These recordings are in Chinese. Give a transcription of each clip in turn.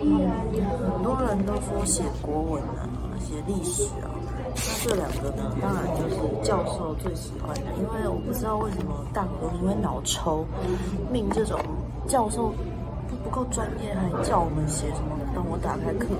很多人都说写国文啊，写历史啊，那这两个呢，当然就是教授最喜欢的，因为我不知道为什么大伙都因为脑抽，命这种教授不不够专业，还叫我们写什么？让我打开课本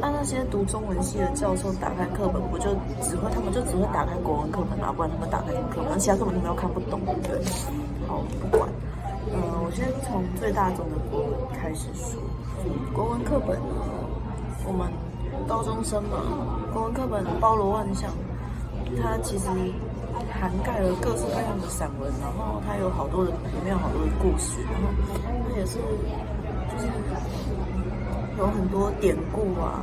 那那些读中文系的教授打开课本，不就只会他们就只会打开国文课本啊，不然他们打开什么课本？其他课本他们又看不懂，对。好，不管。嗯，我先从最大众的国文开始说。国文课本，我们高中生嘛，国文课本包罗万象，它其实涵盖了各式各样的散文，然后它有好多的，里面有好多的故事，然后它也是就是。有很多典故啊，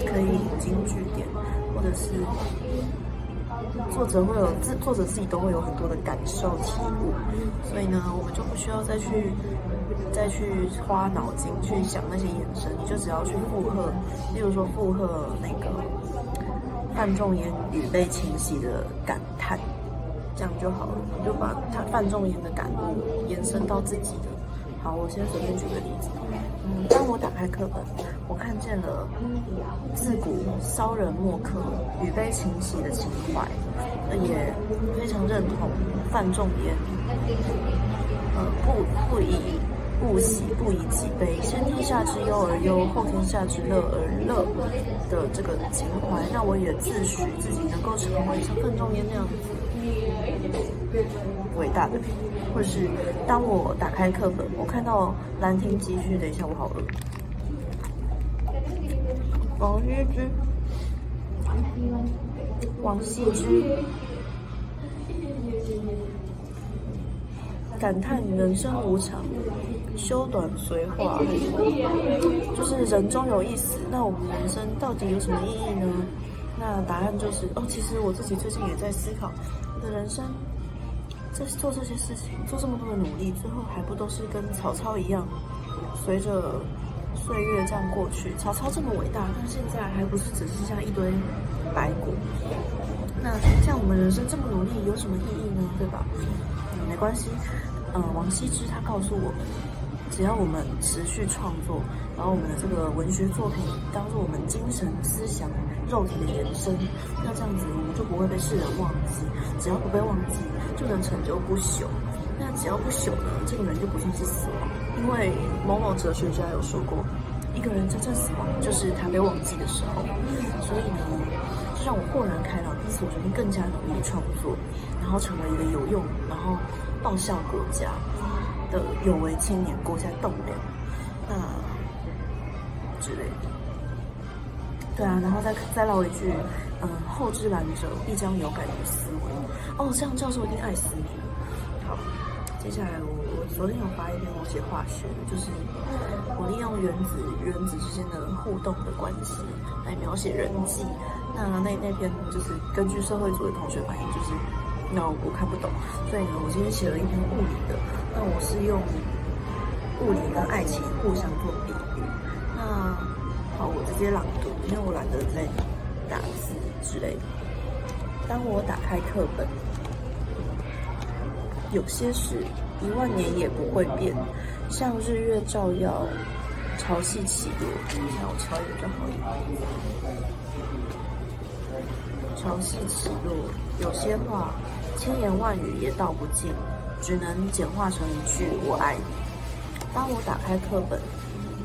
可以引经据典，或者是作者会有自作者自己都会有很多的感受体悟，所以呢，我们就不需要再去再去花脑筋去想那些延伸，你就只要去附和，例如说附和那个范仲淹语被清晰的感叹，这样就好了，你就把他范仲淹的感悟延伸到自己的。好，我先随便举个例子。嗯，当我打开课本，我看见了自古骚人墨客语悲情喜的情怀，也非常认同范仲淹。呃，不不以不喜，不以己悲，先天下之忧而忧，后天下之乐而乐的这个情怀，让我也自诩自己能够成为像范仲淹那样子。伟大的，或者是当我打开课本，我看到《兰亭集序》，等一下我好饿。王羲之，王羲之，感叹人生无常，修短随化，就是人终有一死。那我们人生到底有什么意义呢？那答案就是哦，其实我自己最近也在思考，我的人生。在做这些事情，做这么多的努力，最后还不都是跟曹操一样，随着岁月这样过去？曹操这么伟大，但现在还不是只剩下一堆白骨？那像我们人生这么努力，有什么意义呢？对吧？嗯，没关系。嗯，王羲之他告诉我们，只要我们持续创作，把我们的这个文学作品当做我们精神思想。肉体的延伸，那这样子我们就不会被世人忘记。只要不被忘记，就能成就不朽。那只要不朽呢，这个人就不算是死亡。因为某某哲学家有说过，一个人真正死亡就是他被忘记的时候。所以呢，就让我豁然开朗，因此我决定更加努力创作，然后成为一个有用，然后报效国家的有为青年，国家栋梁，那之类的。对啊，然后再再唠一句，嗯，后知来者必将有改于思维。哦，这样教授一定爱死你。好，接下来我我昨天有发一篇我写化学，就是我利用原子原子之间的互动的关系来描写人际。那那那篇就是根据社会组的同学反映，就是那我看不懂，所以呢，我今天写了一篇物理的。那我是用物理跟爱情互相做比喻。那好，我直接朗读。因为我懒得再打字之类的。当我打开课本，有些事一万年也不会变，像日月照耀，潮汐起落。那我敲一个就好了。潮汐起落，有些话千言万语也道不尽，只能简化成一句“我爱你”。当我打开课本，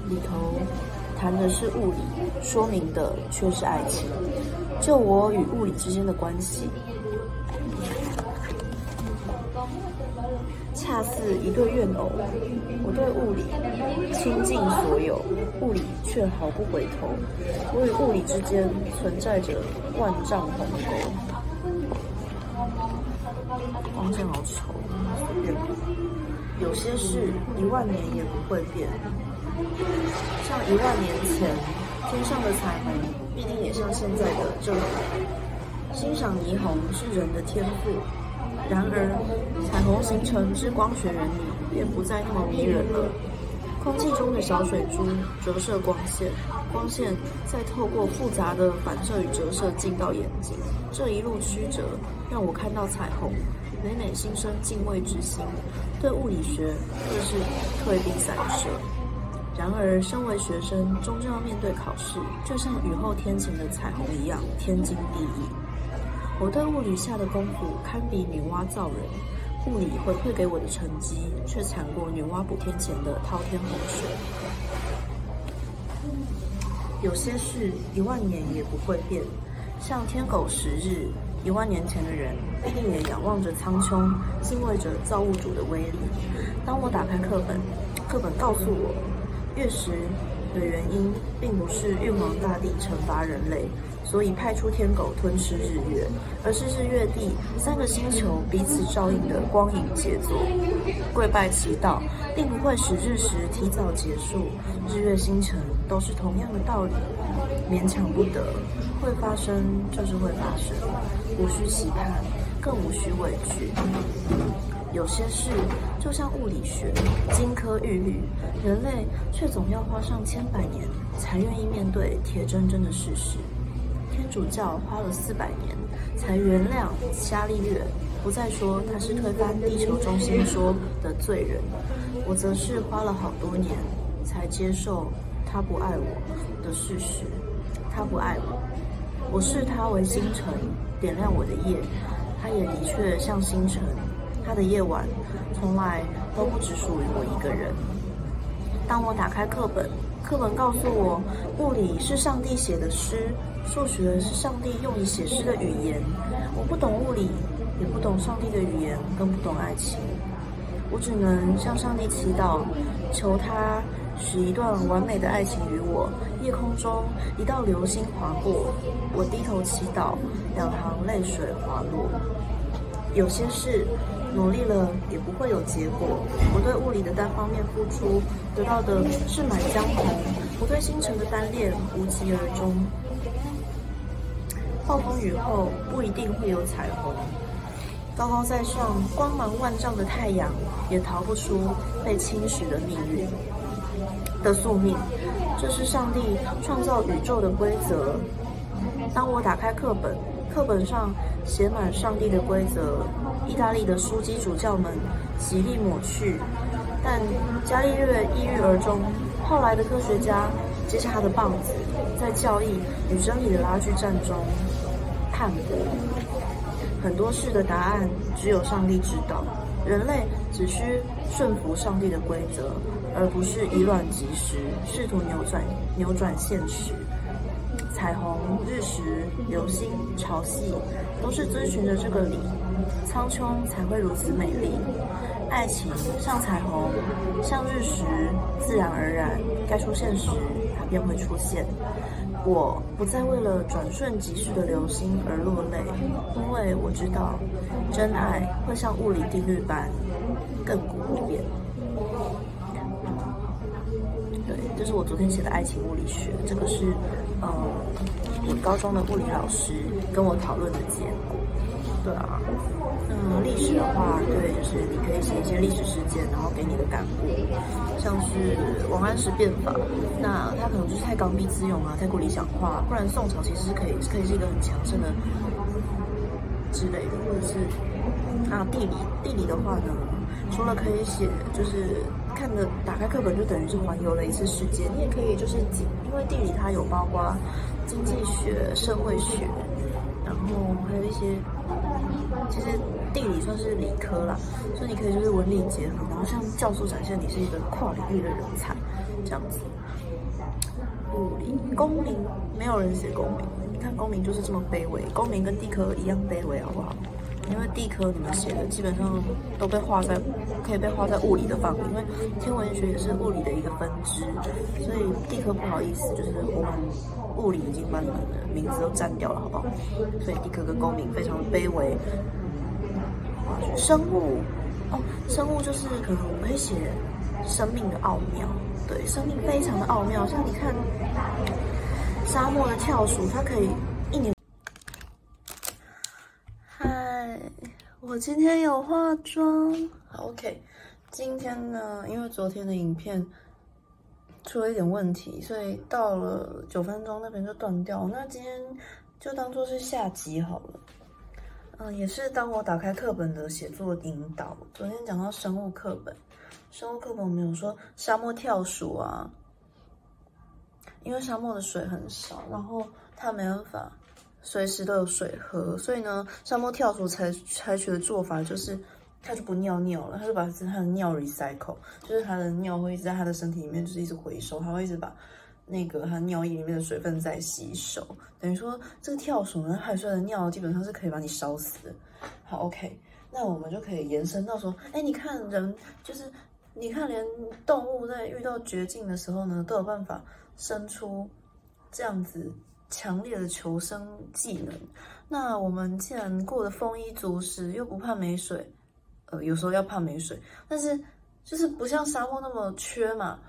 里头。谈的是物理，说明的却是爱情。就我与物理之间的关系，恰似一对怨偶。我对物理倾尽所有，物理却毫不回头。我与物理之间存在着万丈鸿沟。光线好丑，有些事一万年也不会变。像一万年前天上的彩虹，必定也像现在的这样。欣赏霓虹是人的天赋，然而彩虹形成之光学原理便不再那么迷人了。空气中的小水珠折射光线，光线再透过复杂的反射与折射进到眼睛，这一路曲折让我看到彩虹，每每心生敬畏之心。对物理学更是退避三舍。然而，身为学生，终究要面对考试，就像雨后天晴的彩虹一样，天经地义。我对物理下的功夫堪比女娲造人，物理回馈给我的成绩却惨过女娲补天前的滔天洪水。有些事一万年也不会变，像天狗食日，一万年前的人必定也仰望着苍穹，敬畏着造物主的威力。当我打开课本，课本告诉我，月食的原因并不是玉皇大帝惩罚人类。所以派出天狗吞噬日月，而是日月地三个星球彼此照应的光影杰作。跪拜祈祷，并不会使日食提早结束。日月星辰都是同样的道理，勉强不得。会发生就是会发生，无需期盼，更无需畏惧。有些事就像物理学，金科玉律，人类却总要花上千百年才愿意面对铁铮铮的事实。主教花了四百年才原谅伽利略，不再说他是推翻地球中心说的罪人。我则是花了好多年才接受他不爱我的事实。他不爱我，我视他为星辰，点亮我的夜。他也的确像星辰，他的夜晚从来都不只属于我一个人。当我打开课本，课本告诉我，物理是上帝写的诗。数学是上帝用以写诗的语言，我不懂物理，也不懂上帝的语言，更不懂爱情。我只能向上帝祈祷，求他使一段完美的爱情与我。夜空中一道流星划过，我低头祈祷，两行泪水滑落。有些事努力了也不会有结果。我对物理的单方面付出，得到的是满江红；我对星辰的单恋，无疾而终。暴风雨后不一定会有彩虹，高高在上、光芒万丈的太阳也逃不出被侵蚀的命运的宿命。这是上帝创造宇宙的规则。当我打开课本，课本上写满上帝的规则，意大利的枢机主教们极力抹去，但伽利略抑郁而终。后来的科学家接下他的棒子，在教义与真理的拉锯战中。看过很多事的答案，只有上帝知道。人类只需顺服上帝的规则，而不是以卵击石，试图扭转扭转现实。彩虹、日食、流星、潮汐，都是遵循着这个理，苍穹才会如此美丽。爱情像彩虹，像日食，自然而然该出现时，它便会出现。我不再为了转瞬即逝的流星而落泪，因为我知道，真爱会像物理定律般亘古不变。对，这是我昨天写的爱情物理学，这个是呃我高中的物理老师跟我讨论的结果。对啊。嗯，历史的话，对，就是你可以写一些历史事件，然后给你的感悟，像是王安石变法，那他可能就是太刚愎自用啊，太过理想化，不然宋朝其实是可以，可以是一个很强盛的之类的，或者是啊地理，地理的话呢，除了可以写，就是看的打开课本就等于是环游了一次世界，你也可以就是因为地理它有包括经济学、社会学，然后还有一些其实。地理算是理科啦，所以你可以就是文理结合，然后像教授展现你是一个跨领域的人才，这样子。物理公民没有人写公民，你看公民就是这么卑微，公民跟地科一样卑微，好不好？因为地科你们写的基本上都被划在可以被划在物理的范围，因为天文学也是物理的一个分支，所以地科不好意思，就是我们物理已经把你们的名字都占掉了，好不好？所以地科跟公民非常的卑微。生物哦，生物就是可能我们可以写生命的奥妙，对，生命非常的奥妙。像你看沙漠的跳鼠，它可以一年。嗨，我今天有化妆。OK，今天呢，因为昨天的影片出了一点问题，所以到了九分钟那边就断掉。那今天就当做是下集好了。嗯，也是当我打开课本的写作引导。昨天讲到生物课本，生物课本我们有说沙漠跳鼠啊，因为沙漠的水很少，然后它没办法随时都有水喝，所以呢，沙漠跳鼠采采取的做法就是，它就不尿尿了，它就把它的尿 recycle，就是它的尿会一直在它的身体里面，就是一直回收，它会一直把那个它尿液里面的水分在吸收，等于说这个跳鼠呢，海水的尿基本上是可以把你烧死。好，OK，那我们就可以延伸到说，哎，你看人就是。你看，连动物在遇到绝境的时候呢，都有办法生出这样子强烈的求生技能。那我们既然过得丰衣足食，又不怕没水，呃，有时候要怕没水，但是就是不像沙漠那么缺嘛。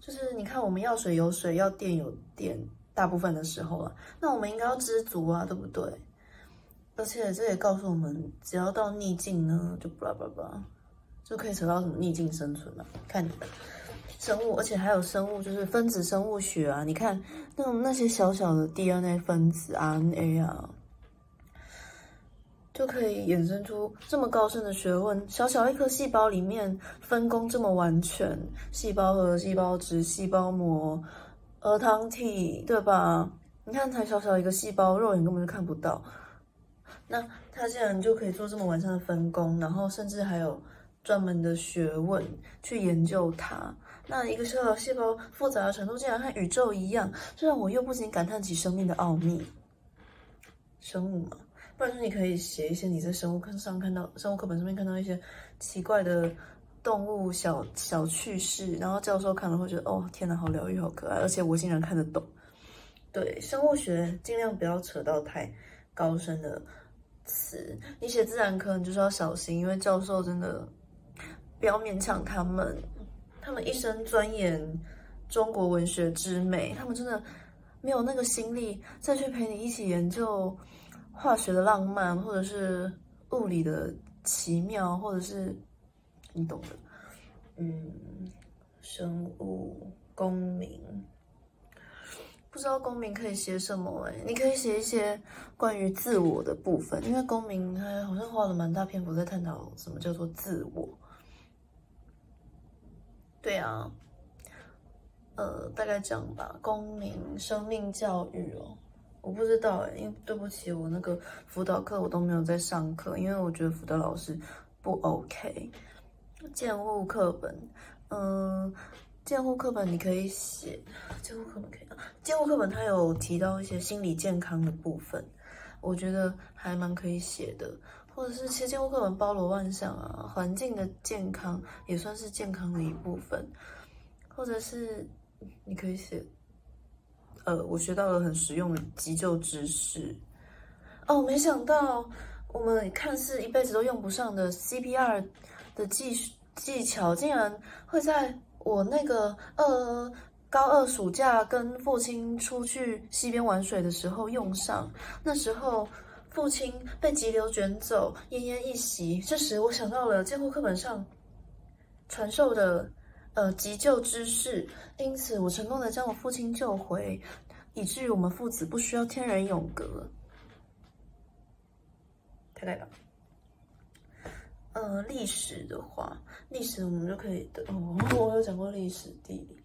就是你看，我们要水有水，要电有电，大部分的时候啊，那我们应该要知足啊，对不对？而且这也告诉我们，只要到逆境呢，就巴拉巴拉。就可以扯到什么逆境生存嘛？看你的生物，而且还有生物，就是分子生物学啊。你看那种那些小小的 DNA 分子 RNA 啊，就可以衍生出这么高深的学问。小小一颗细胞里面分工这么完全，细胞核、细胞质、细胞膜、核糖体，对吧？你看才小小一个细胞，肉眼根本就看不到。那它竟然就可以做这么完善的分工，然后甚至还有。专门的学问去研究它，那一个小小细胞复杂的程度竟然和宇宙一样，这让我又不禁感叹起生命的奥秘。生物嘛，不然说你可以写一些你在生物课上看到、生物课本上面看到一些奇怪的动物小小趣事，然后教授看了会觉得哦，天哪，好疗愈，好可爱，而且我竟然看得懂。对，生物学尽量不要扯到太高深的词，你写自然科你就是要小心，因为教授真的。不要勉强他们，他们一生钻研中国文学之美，他们真的没有那个心力再去陪你一起研究化学的浪漫，或者是物理的奇妙，或者是你懂的，嗯，生物公民，不知道公民可以写什么哎？你可以写一些关于自我的部分，因为公民他好像花了蛮大篇幅在探讨什么叫做自我。对啊，呃，大概这样吧。公民生命教育哦，我不知道哎，因为对不起，我那个辅导课我都没有在上课，因为我觉得辅导老师不 OK。建物课本，嗯，建物课本你可以写，建物课本可以啊。建物课本它有提到一些心理健康的部分，我觉得还蛮可以写的。或者是其实建筑课本包罗万象啊，环境的健康也算是健康的一部分。或者是你可以写，呃，我学到了很实用的急救知识。哦，没想到我们看似一辈子都用不上的 CPR 的技技巧，竟然会在我那个呃高二暑假跟父亲出去溪边玩水的时候用上。那时候。父亲被急流卷走，奄奄一息。这时，我想到了监护课本上传授的呃急救知识，因此我成功的将我父亲救回，以至于我们父子不需要天人永隔。太累了。呃，历史的话，历史我们就可以的。哦，我有讲过历史、地理、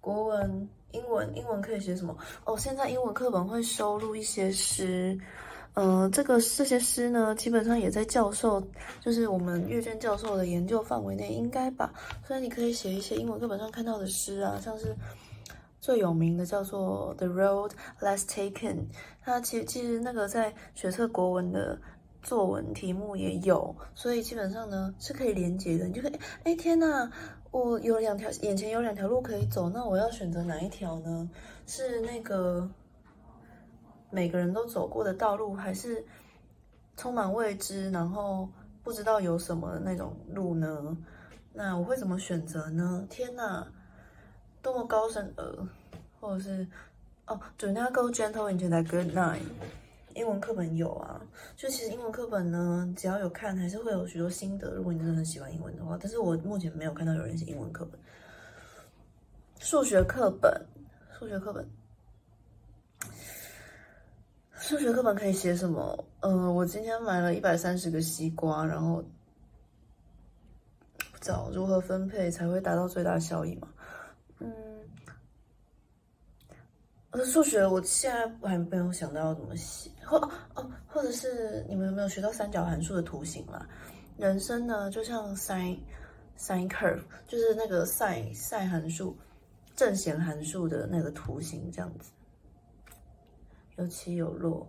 国文、英文。英文可以写什么？哦，现在英文课本会收录一些诗。呃，这个这些诗呢，基本上也在教授，就是我们阅卷教授的研究范围内，应该吧。所以你可以写一些英文课本上看到的诗啊，像是最有名的叫做《The Road Less Taken》，它其实其实那个在学测国文的作文题目也有，所以基本上呢是可以连接的。你就可以，哎天呐，我有两条，眼前有两条路可以走，那我要选择哪一条呢？是那个。每个人都走过的道路，还是充满未知，然后不知道有什么那种路呢？那我会怎么选择呢？天哪，多么高深呃，或者是哦，Do not go gentle into that good night。英文课本有啊，就其实英文课本呢，只要有看，还是会有许多心得。如果你真的很喜欢英文的话，但是我目前没有看到有人写英文课本。数学课本，数学课本。数学课本可以写什么？嗯，我今天买了一百三十个西瓜，然后不知道如何分配才会达到最大效益嘛？嗯，呃，数学我现在还没有想到要怎么写，或哦，或者是你们有没有学到三角函数的图形啦？人生呢，就像 sin sin curve，就是那个 sin sin 函数正弦函数的那个图形这样子，有起有落。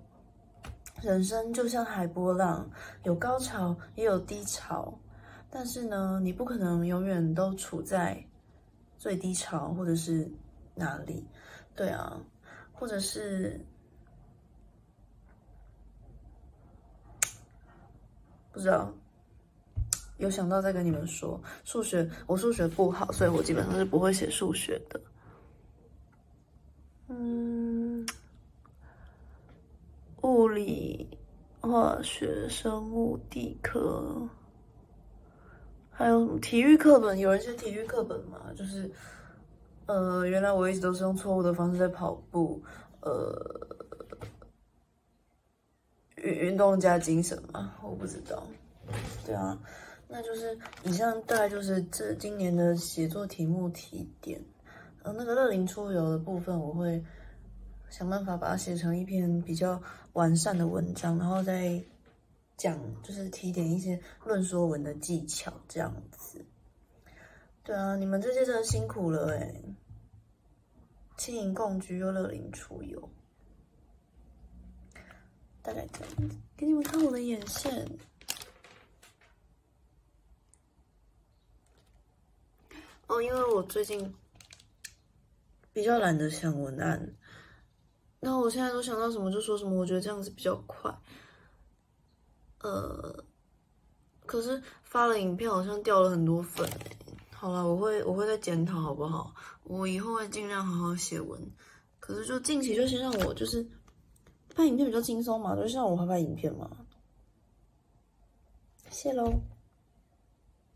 人生就像海波浪，有高潮也有低潮，但是呢，你不可能永远都处在最低潮或者是哪里，对啊。或者是不知道，有想到再跟你们说。数学我数学不好，所以我基本上是不会写数学的。嗯，物理、化学、生物、地科，还有体育课本。有人写体育课本吗？就是。呃，原来我一直都是用错误的方式在跑步，呃，运运动加精神嘛，我不知道。对啊，那就是以上大概就是这今年的写作题目提点。呃，那个乐龄出游的部分，我会想办法把它写成一篇比较完善的文章，然后再讲，就是提点一些论说文的技巧这样子。对啊，你们这些真的辛苦了哎！轻盈共居又乐龄出游，大概这样子。给你们看我的眼线。哦，因为我最近比较懒得想文案，那我现在都想到什么就说什么，我觉得这样子比较快。呃，可是发了影片好像掉了很多粉好了，我会我会再检讨，好不好？我以后会尽量好好写文。可是就近期就先让我就是拍影片比较轻松嘛，就先让我拍拍影片嘛。谢喽。